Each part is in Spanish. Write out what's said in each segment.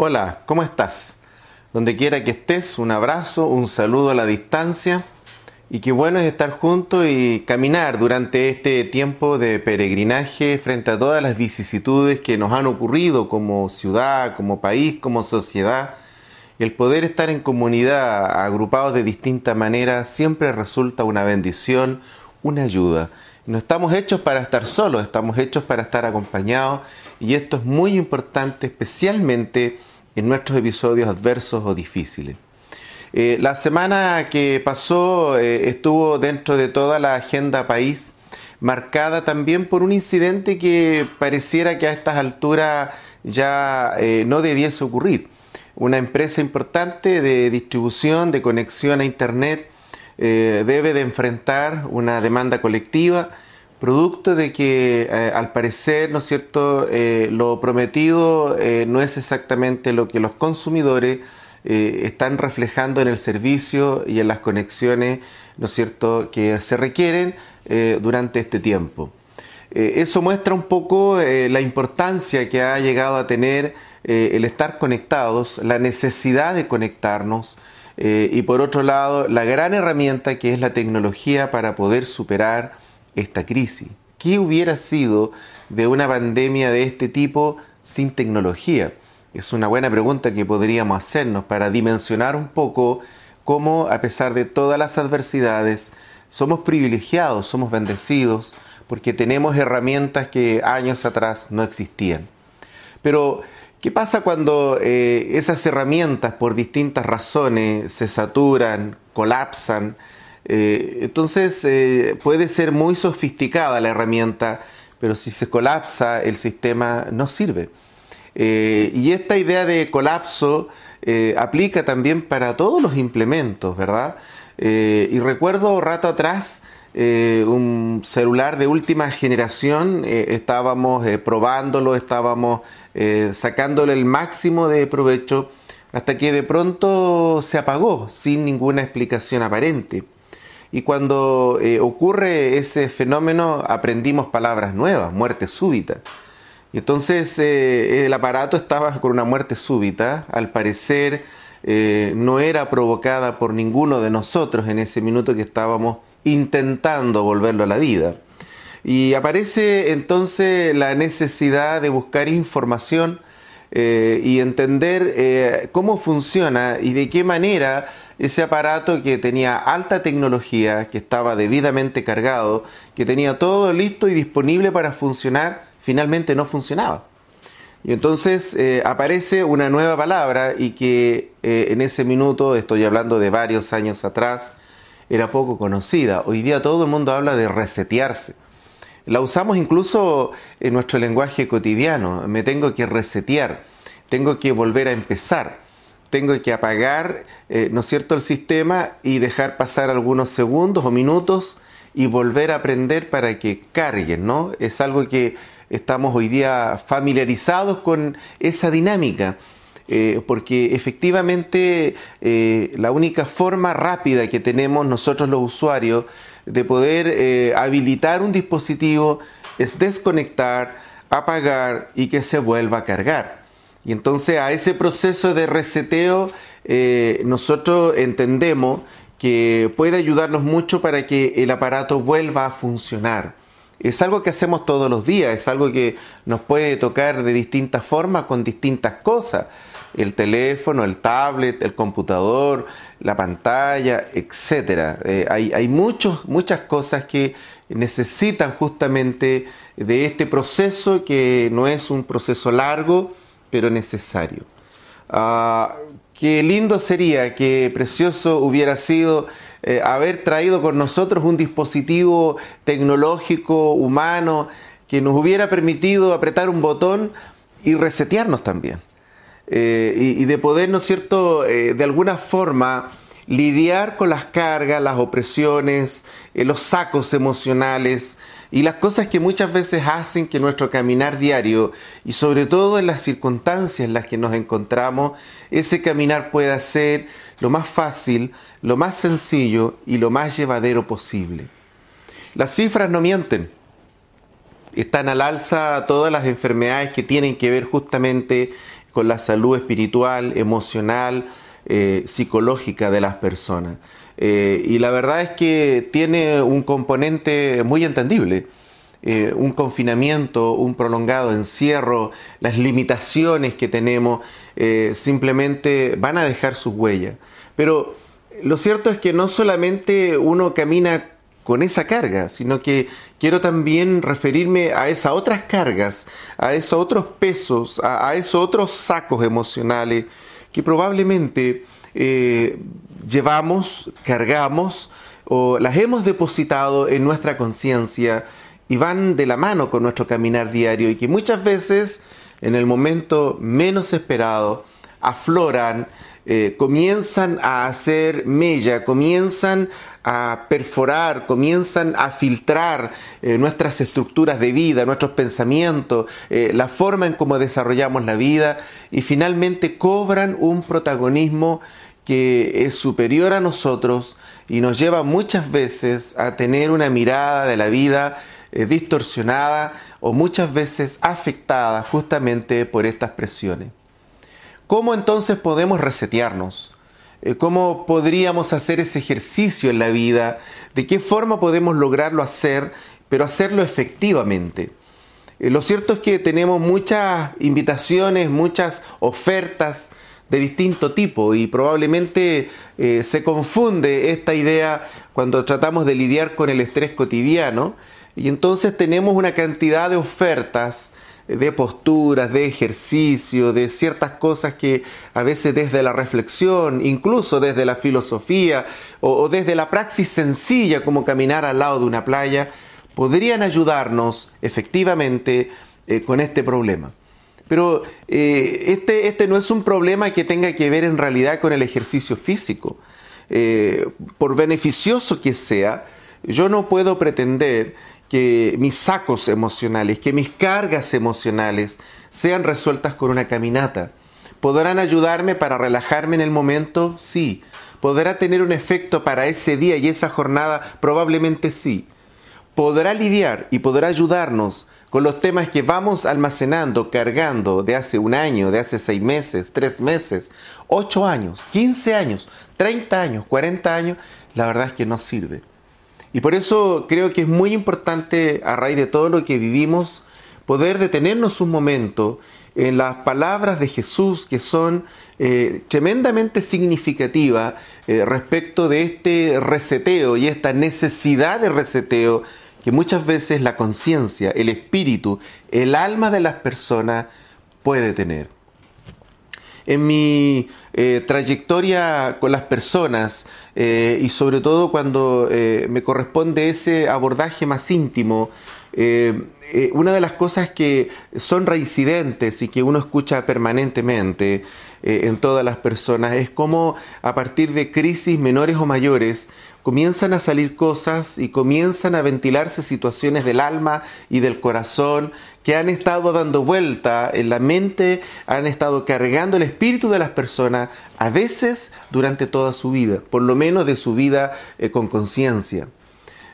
Hola, ¿cómo estás? Donde quiera que estés, un abrazo, un saludo a la distancia y qué bueno es estar juntos y caminar durante este tiempo de peregrinaje frente a todas las vicisitudes que nos han ocurrido como ciudad, como país, como sociedad. El poder estar en comunidad, agrupados de distintas maneras, siempre resulta una bendición, una ayuda. No estamos hechos para estar solos, estamos hechos para estar acompañados y esto es muy importante, especialmente en nuestros episodios adversos o difíciles. Eh, la semana que pasó eh, estuvo dentro de toda la agenda país marcada también por un incidente que pareciera que a estas alturas ya eh, no debiese ocurrir. Una empresa importante de distribución, de conexión a Internet, debe de enfrentar una demanda colectiva producto de que al parecer, ¿no es cierto?, lo prometido no es exactamente lo que los consumidores eh, están reflejando en el servicio y en las conexiones, ¿no es cierto?, que se requieren eh, durante este tiempo. Eh, eso muestra un poco la importancia que ha llegado a tener el estar conectados, la necesidad de conectarnos y por otro lado la gran herramienta que es la tecnología para poder superar esta crisis. ¿Qué hubiera sido de una pandemia de este tipo sin tecnología? Es una buena pregunta que podríamos hacernos para dimensionar un poco cómo, a pesar de todas las adversidades, somos privilegiados, somos bendecidos, porque tenemos herramientas que años atrás no existían. Pero, ¿qué pasa cuando eh, esas herramientas, por distintas razones, se saturan, colapsan? Eh, entonces, eh, puede ser muy sofisticada la herramienta, pero si se colapsa, el sistema no sirve. Eh, y esta idea de colapso aplica también para todos los implementos, ¿verdad? Y recuerdo rato atrás un celular de última generación, estábamos probándolo, estábamos sacándole el máximo de provecho, hasta que de pronto se apagó sin ninguna explicación aparente. Y cuando ocurre ese fenómeno aprendimos palabras nuevas, muerte súbita. Y entonces eh, el aparato estaba con una muerte súbita, al parecer eh, no era provocada por ninguno de nosotros en ese minuto que estábamos intentando volverlo a la vida. Y aparece entonces la necesidad de buscar información eh, y entender cómo funciona y de qué manera ese aparato que tenía alta tecnología, que estaba debidamente cargado, que tenía todo listo y disponible para funcionar, finalmente no funcionaba. Y entonces eh, aparece una nueva palabra y que eh, en ese minuto, estoy hablando de varios años atrás, era poco conocida. Hoy día todo el mundo habla de resetearse. La usamos incluso en nuestro lenguaje cotidiano. Me tengo que resetear, tengo que volver a empezar, tengo que apagar, eh, ¿no es cierto?, el sistema y dejar pasar algunos segundos o minutos y volver a aprender para que carguen, ¿no? Es algo que estamos hoy día familiarizados con esa dinámica. Eh, porque efectivamente eh, la única forma rápida que tenemos nosotros los usuarios de poder habilitar un dispositivo es desconectar, apagar y que se vuelva a cargar. Y entonces a ese proceso de reseteo nosotros entendemos que puede ayudarnos mucho para que el aparato vuelva a funcionar es algo que hacemos todos los días, es algo que nos puede tocar de distintas formas con distintas cosas. El teléfono, el tablet, el computador, la pantalla, etc. Eh, hay, hay muchas cosas que necesitan justamente de este proceso que no es un proceso largo, pero necesario. Ah, qué lindo sería, qué precioso hubiera sido eh, haber traído con nosotros un dispositivo tecnológico, humano, que nos hubiera permitido apretar un botón y resetearnos también. Eh, y, de poder, ¿no es cierto?, eh, de alguna forma lidiar con las cargas, las opresiones, los sacos emocionales y las cosas que muchas veces hacen que nuestro caminar diario y sobre todo en las circunstancias en las que nos encontramos, ese caminar pueda ser lo más fácil, lo más sencillo y lo más llevadero posible. Las cifras no mienten. Están al alza todas las enfermedades que tienen que ver justamente con la salud espiritual, emocional, eh, psicológica de las personas. Eh, y la verdad es que tiene un componente muy entendible. Eh, un confinamiento, un prolongado encierro, las limitaciones que tenemos, simplemente van a dejar sus huellas. Pero lo cierto es que no solamente uno camina con esa carga, sino que quiero también referirme a esas otras cargas, a esos otros pesos, a, esos otros sacos emocionales que probablemente eh, llevamos, cargamos o las hemos depositado en nuestra conciencia y van de la mano con nuestro caminar diario y que muchas veces en el momento menos esperado afloran, eh, comienzan a hacer mella, comienzan a perforar, comienzan a filtrar eh, nuestras estructuras de vida, nuestros pensamientos, eh, la forma en cómo desarrollamos la vida y finalmente cobran un protagonismo que es superior a nosotros y nos lleva muchas veces a tener una mirada de la vida distorsionada o muchas veces afectada justamente por estas presiones. ¿Cómo entonces podemos resetearnos? Eh, ¿Cómo podríamos hacer ese ejercicio en la vida? ¿De qué forma podemos lograrlo hacer, pero hacerlo efectivamente? Eh, lo cierto es que tenemos muchas invitaciones, muchas ofertas de distinto tipo y probablemente eh, se confunde esta idea cuando tratamos de lidiar con el estrés cotidiano y entonces tenemos una cantidad de ofertas de posturas, de ejercicio, de ciertas cosas que a veces desde la reflexión, incluso desde la filosofía o, desde la praxis sencilla como caminar al lado de una playa, podrían ayudarnos efectivamente eh, con este problema. Pero eh, este, este, no es un problema que tenga que ver en realidad con el ejercicio físico. Eh, por beneficioso que sea, yo no puedo pretender que mis sacos emocionales, que mis cargas emocionales sean resueltas con una caminata. ¿Podrán ayudarme para relajarme en el momento? Sí. ¿Podrá tener un efecto para ese día y esa jornada? Probablemente sí. ¿Podrá lidiar y podrá ayudarnos con los temas que vamos almacenando, cargando de hace un año, de hace seis meses, tres meses, ocho años, quince años, treinta años, cuarenta años? La verdad es que no sirve. Y por eso creo que es muy importante, a raíz de todo lo que vivimos, poder detenernos un momento en las palabras de Jesús que son eh, tremendamente significativas eh, respecto de este reseteo y esta necesidad de reseteo que muchas veces la conciencia, el espíritu, el alma de las personas puede tener en mi eh, trayectoria con las personas eh, y sobre todo cuando eh, me corresponde ese abordaje más íntimo, una de las cosas que son reincidentes y que uno escucha permanentemente en todas las personas es cómo a partir de crisis menores o mayores comienzan a salir cosas y comienzan a ventilarse situaciones del alma y del corazón que han estado dando vuelta en la mente, han estado cargando el espíritu de las personas, a veces durante toda su vida, por lo menos de su vida eh, con conciencia.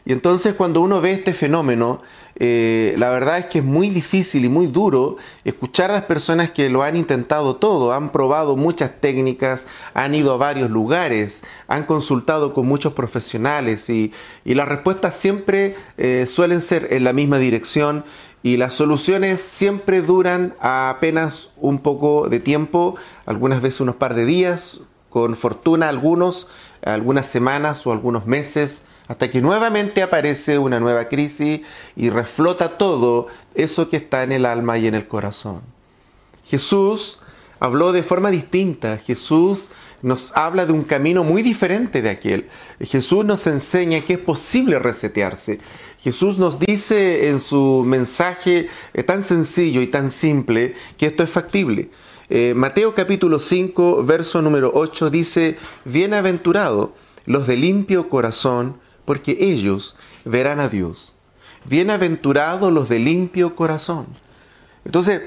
Y entonces cuando uno ve este fenómeno, eh, la verdad es que es muy difícil y muy duro escuchar a las personas que lo han intentado todo, han probado muchas técnicas, han ido a varios lugares, han consultado con muchos profesionales y, las respuestas siempre eh, suelen ser en la misma dirección y las soluciones siempre duran apenas un poco de tiempo, algunas veces unos par de días, con fortuna algunos, algunas semanas o algunos meses, hasta que nuevamente aparece una nueva crisis y reflota todo eso que está en el alma y en el corazón. Jesús habló de forma distinta. Jesús nos habla de un camino muy diferente de aquel. Jesús nos enseña que es posible resetearse. Jesús nos dice en su mensaje eh, tan sencillo y tan simple que esto es factible. Eh, Mateo capítulo 5, verso número 8 dice, Bienaventurados los de limpio corazón, porque ellos verán a Dios. Bienaventurados los de limpio corazón. Entonces,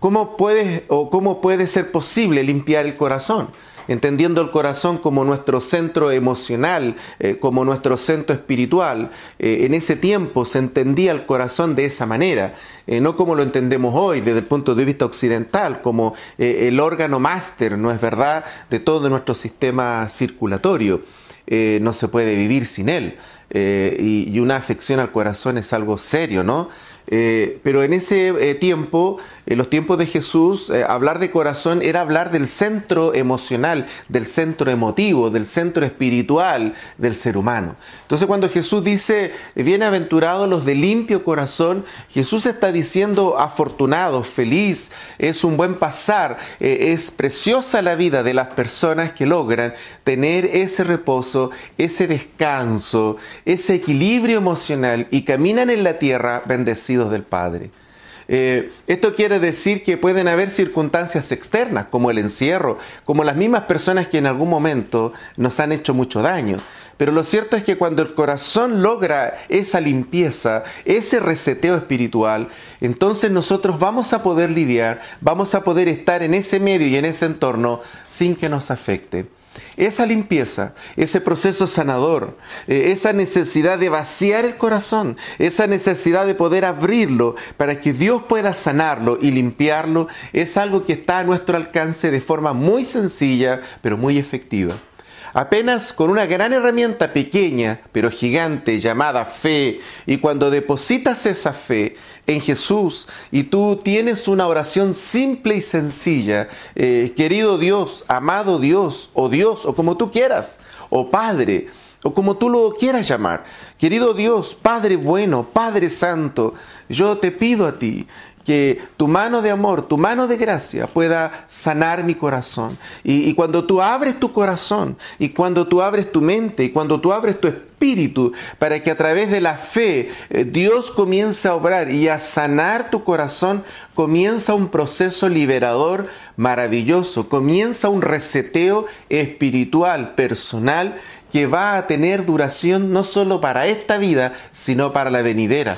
¿cómo, puede, o ¿cómo puede ser posible limpiar el corazón? Entendiendo el corazón como nuestro centro emocional, eh, como nuestro centro espiritual. Eh, en ese tiempo se entendía el corazón de esa manera, eh, no como lo entendemos hoy desde el punto de vista occidental, como el órgano máster, ¿no es verdad?, de todo nuestro sistema circulatorio. no se puede vivir sin él. y, y una afección al corazón es algo serio, ¿no? Eh, pero en ese eh, tiempo, en los tiempos de Jesús, eh, hablar de corazón era hablar del centro emocional, del centro emotivo, del centro espiritual del ser humano. Entonces cuando Jesús dice, bienaventurados los de limpio corazón, Jesús está diciendo afortunado, feliz, es un buen pasar, es preciosa la vida de las personas que logran tener ese reposo, ese descanso, ese equilibrio emocional y caminan en la tierra del Padre. Eh, esto quiere decir que pueden haber circunstancias externas, como el encierro, como las mismas personas que en algún momento nos han hecho mucho daño. Pero lo cierto es que cuando el corazón logra esa limpieza, ese reseteo espiritual, entonces nosotros vamos a poder lidiar, vamos a poder estar en ese medio y en ese entorno sin que nos afecte. Esa limpieza, ese proceso sanador, eh, esa necesidad de vaciar el corazón, esa necesidad de poder abrirlo para que Dios pueda sanarlo y limpiarlo, es algo que está a nuestro alcance de forma muy sencilla, pero muy efectiva. Apenas con una gran herramienta pequeña, pero gigante, llamada fe, y cuando depositas esa fe en Jesús y tú tienes una oración simple y sencilla, eh, querido Dios, amado Dios, o Dios, o como tú quieras, o Padre, o como tú lo quieras llamar. Querido Dios, Padre bueno, Padre Santo, yo te pido a ti que tu mano de amor, tu mano de gracia pueda sanar mi corazón. Y, cuando tú abres tu corazón, y cuando tú abres tu mente, y cuando tú abres tu espíritu, para que a través de la fe eh, Dios comience a obrar y a sanar tu corazón, comienza un proceso liberador maravilloso, comienza un reseteo espiritual, personal, que va a tener duración no solo para esta vida, sino para la venidera.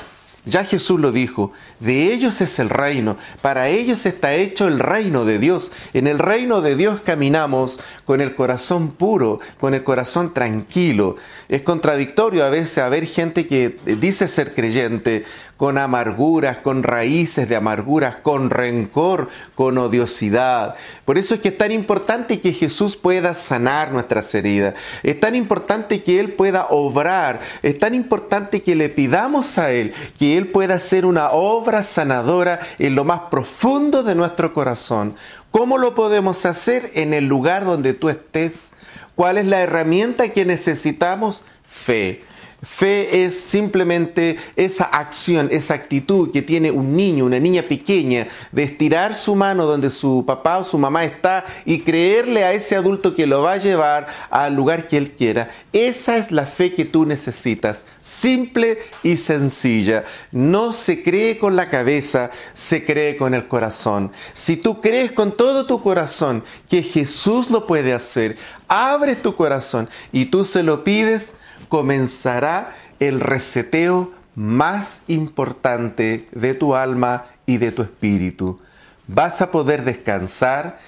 Ya Jesús lo dijo, de ellos es el reino, para ellos está hecho el reino de Dios. En el reino de Dios caminamos con el corazón puro, con el corazón tranquilo. Es contradictorio a veces haber gente que dice ser creyente, con amarguras, con raíces de amarguras, con rencor, con odiosidad. Por eso es que es tan importante que Jesús pueda sanar nuestras heridas. Es tan importante que Él pueda obrar. Es tan importante que le pidamos a Él que Él pueda hacer una obra sanadora en lo más profundo de nuestro corazón. ¿Cómo lo podemos hacer en el lugar donde tú estés? ¿Cuál es la herramienta que necesitamos? Fe. Fe es simplemente esa acción, esa actitud que tiene un niño, una niña pequeña, de estirar su mano donde su papá o su mamá está y creerle a ese adulto que lo va a llevar al lugar que él quiera. Esa es la fe que tú necesitas, simple y sencilla. No se cree con la cabeza, se cree con el corazón. Si tú crees con todo tu corazón que Jesús lo puede hacer, abre tu corazón y tú se lo pides, comenzará el reseteo más importante de tu alma y de tu espíritu. Vas a poder descansar,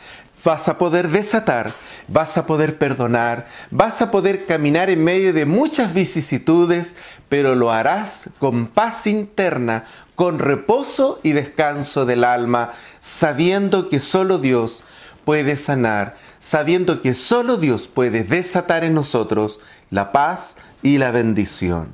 vas a poder desatar, vas a poder perdonar, vas a poder caminar en medio de muchas vicisitudes, pero lo harás con paz interna, con reposo y descanso del alma, sabiendo que solo Dios puede sanar, sabiendo que solo Dios puede desatar en nosotros la paz y la bendición.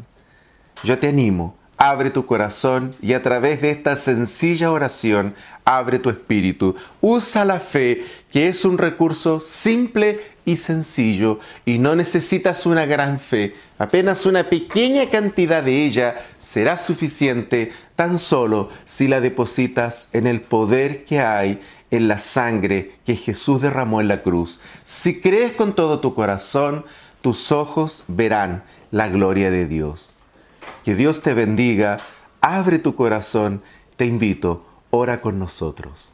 Yo te animo, abre tu corazón y a través de esta sencilla oración, abre tu espíritu. Usa la fe, que es un recurso simple y sencillo y no necesitas una gran fe. Apenas una pequeña cantidad de ella será suficiente tan solo si la depositas en el poder que hay en la sangre que Jesús derramó en la cruz. Si crees con todo tu corazón, tus ojos verán la gloria de Dios. Que Dios te bendiga, abre tu corazón, te invito, ora con nosotros.